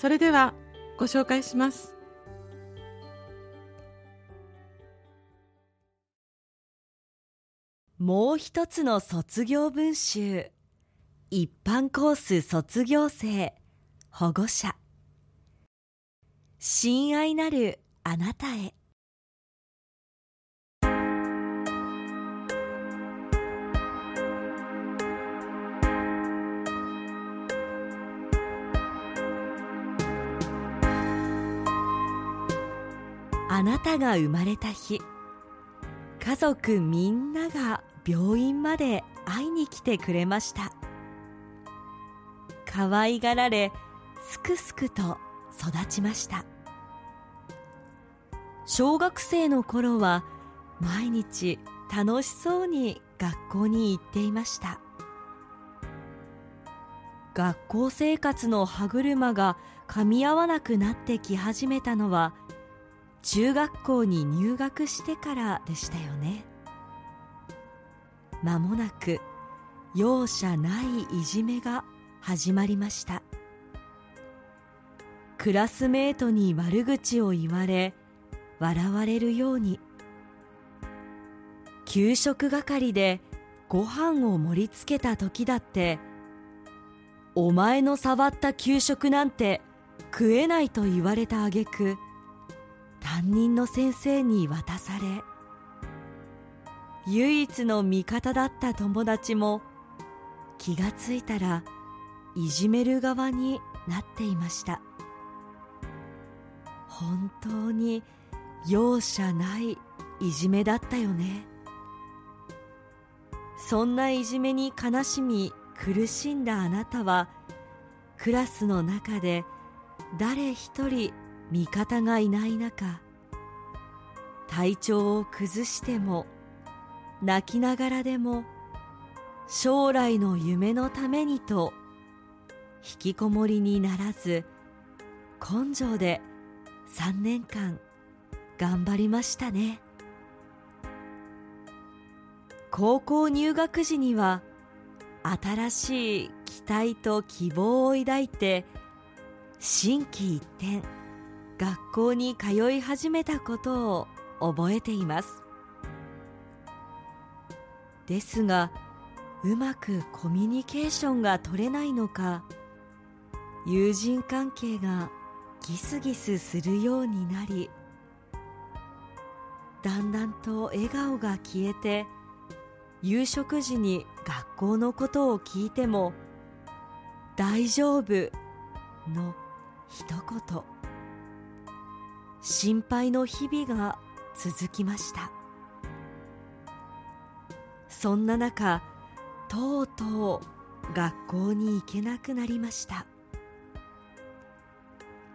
それではご紹介します。もう一つの卒業文集。一般コース卒業生保護者。親愛なるあなたへ。あなたが生まれた日。家族みんなが病院まで会いに来てくれました。可愛がられすくすくと育ちました。小学生の頃は毎日楽しそうに学校に行っていました。学校生活の歯車が噛み合わなくなってき始めたのは中学校に入学してからでしたよね。間もなく容赦ないいじめが始まりました。クラスメートに悪口を言われ笑われるように。給食係でご飯を盛り付けた時だってお前の触った給食なんて食えないと言われた挙句担任の先生に渡され唯一の味方だった友達も気がついたらいじめる側になっていました。本当に容赦ないいじめだったよね。そんないじめに悲しみ苦しんだあなたはクラスの中で誰一人味方がいない中体調を崩しても泣きながらでも将来の夢のためにと引きこもりにならず根性で3年間頑張りましたね。高校入学時には新しい期待と希望を抱いて心機一転学校に通い始めたことを覚えています。ですがうまくコミュニケーションが取れないのか友人関係がギスギスするようになりだんだんと笑顔が消えて夕食時に学校のことを聞いても「大丈夫」の一言。心配の日々が続きました。そんな中とうとう学校に行けなくなりました。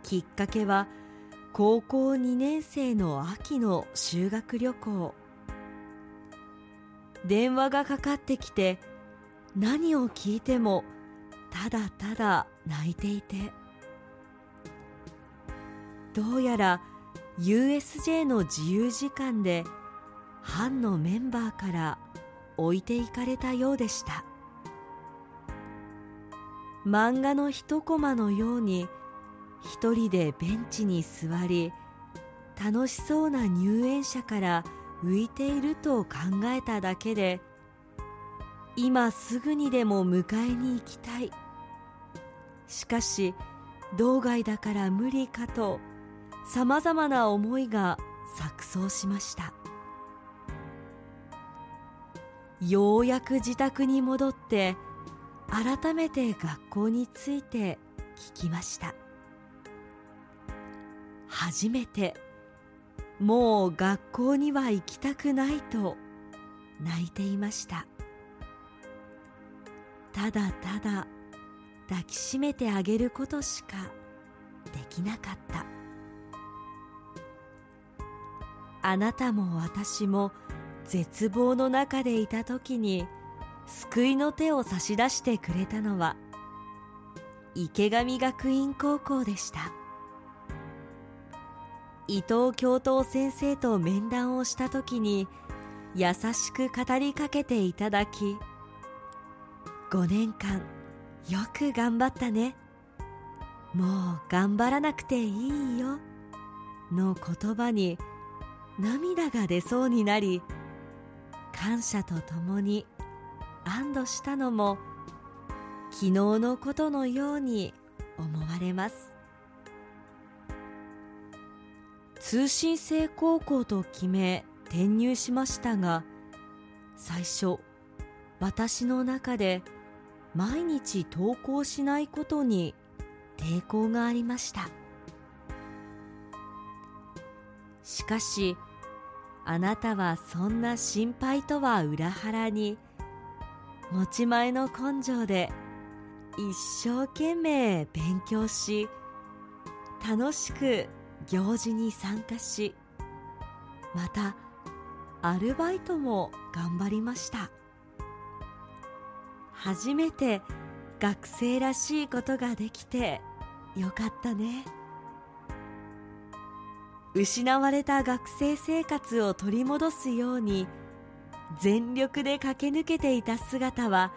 きっかけは高校2年生の秋の修学旅行。電話がかかってきて何を聞いてもただただ泣いていて。どうやら USJ の自由時間で班のメンバーから置いていかれたようでした。漫画の一コマのように一人でベンチに座り楽しそうな入園者から浮いていると考えただけで今すぐにでも迎えに行きたい。しかし道外だから無理かとさまざまな思いが錯綜しました。ようやく自宅に戻って改めて学校について聞きました。初めてもう学校には行きたくないと泣いていました。ただただ抱きしめてあげることしかできなかった。あなたも私も絶望の中でいた時に救いの手を差し出してくれたのは池上学院高校でした。伊藤教頭先生と面談をした時に優しく語りかけていただき5年間よく頑張ったね。もう頑張らなくていいよ。の言葉に涙が出そうになり感謝とともに安堵したのも昨日のことのように思われます。通信制高校と決め転入しましたが最初私の中で毎日登校しないことに抵抗がありました。しかしあなたはそんな心配とは裏腹に持ち前の根性で一生懸命勉強し楽しく行事に参加しまたアルバイトも頑張りました。初めて学生らしいことができてよかったね。失われた学生生活を取り戻すように全力で駆け抜けていた姿は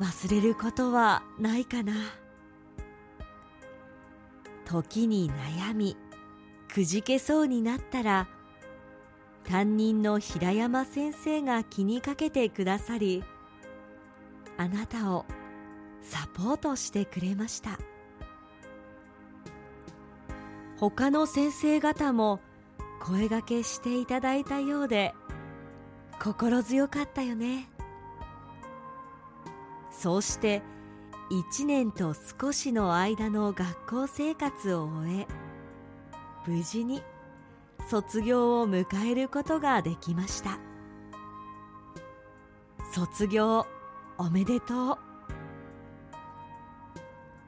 忘れることはないかな。時に悩みくじけそうになったら担任の平山先生が気にかけてくださりあなたをサポートしてくれました。他の先生方も声がけしていただいたようで心強かったよね。そうして1年と少しの間の学校生活を終え無事に卒業を迎えることができました。卒業おめでとう。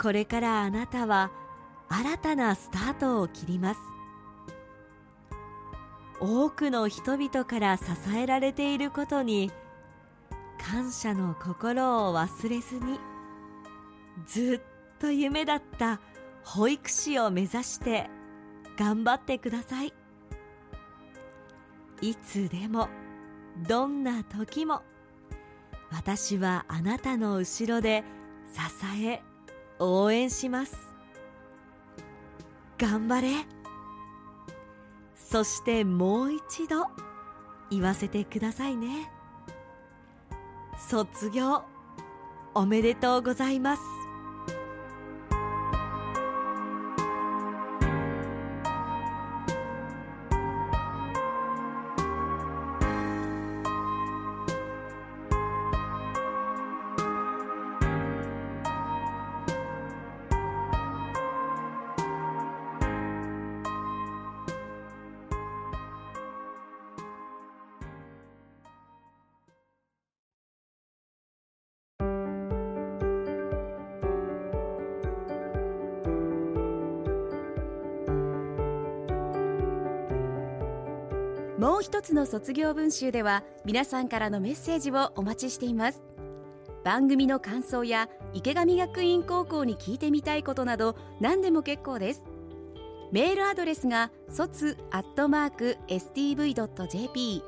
これからあなたは新たなスタートを切ります。多くの人々から支えられていることに感謝の心を忘れずにずっと夢だった保育士を目指して頑張ってください。いつでもどんな時も私はあなたの後ろで支え応援します。頑張れ。そしてもう一度言わせてくださいね。卒業おめでとうございます。もう一つの卒業文集では皆さんからのメッセージをお待ちしています。番組の感想や池上学院高校に聞いてみたいことなど何でも結構です。メールアドレスが卒アットマーク stv.jp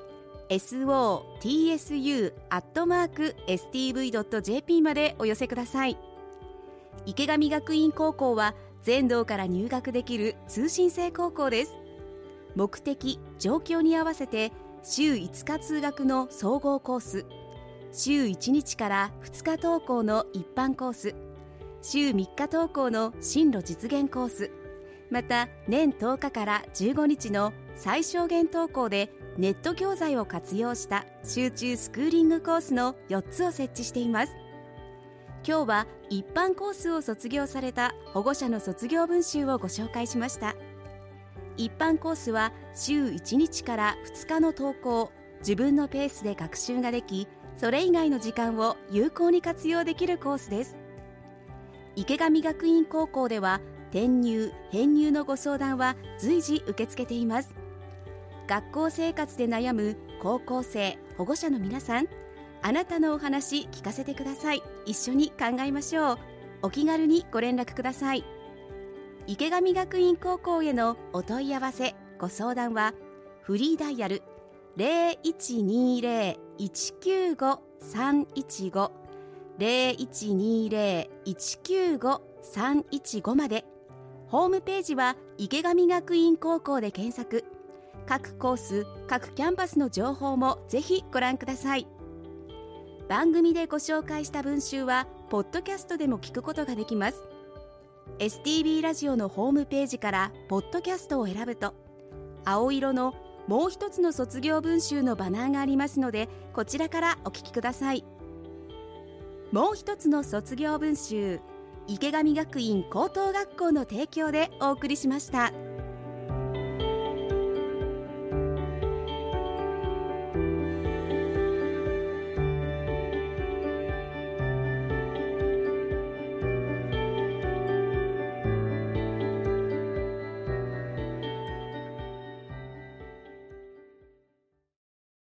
sotsu アットマーク stv.jp までお寄せください。池上学院高校は全道から入学できる通信制高校です。目的状況に合わせて週5日通学の総合コース週1日から2日登校の一般コース週3日登校の進路実現コースまた年10日から15日の最小限登校でネット教材を活用した集中スクーリングコースの4つを設置しています。今日は一般コースを卒業された保護者の卒業文集をご紹介しました。一般コースは週1日から2日の登校。自分のペースで学習ができそれ以外の時間を有効に活用できるコースです。池上学院高校では転入編入のご相談は随時受け付けています。学校生活で悩む高校生保護者の皆さんあなたのお話聞かせてください。一緒に考えましょう。お気軽にご連絡ください。池上学院高校へのお問い合わせご相談はフリーダイヤル0120-195-315 0120-195-315まで。ホームページは池上学院高校で検索。各コース各キャンパスの情報もぜひご覧ください。番組でご紹介した文集はポッドキャストでも聞くことができます。STB ラジオのホームページからポッドキャストを選ぶと青色のもう一つの卒業文集のバナーがありますのでこちらからお聞きくださいもう一つの卒業文集池上学院高等学校の提供でお送りしました。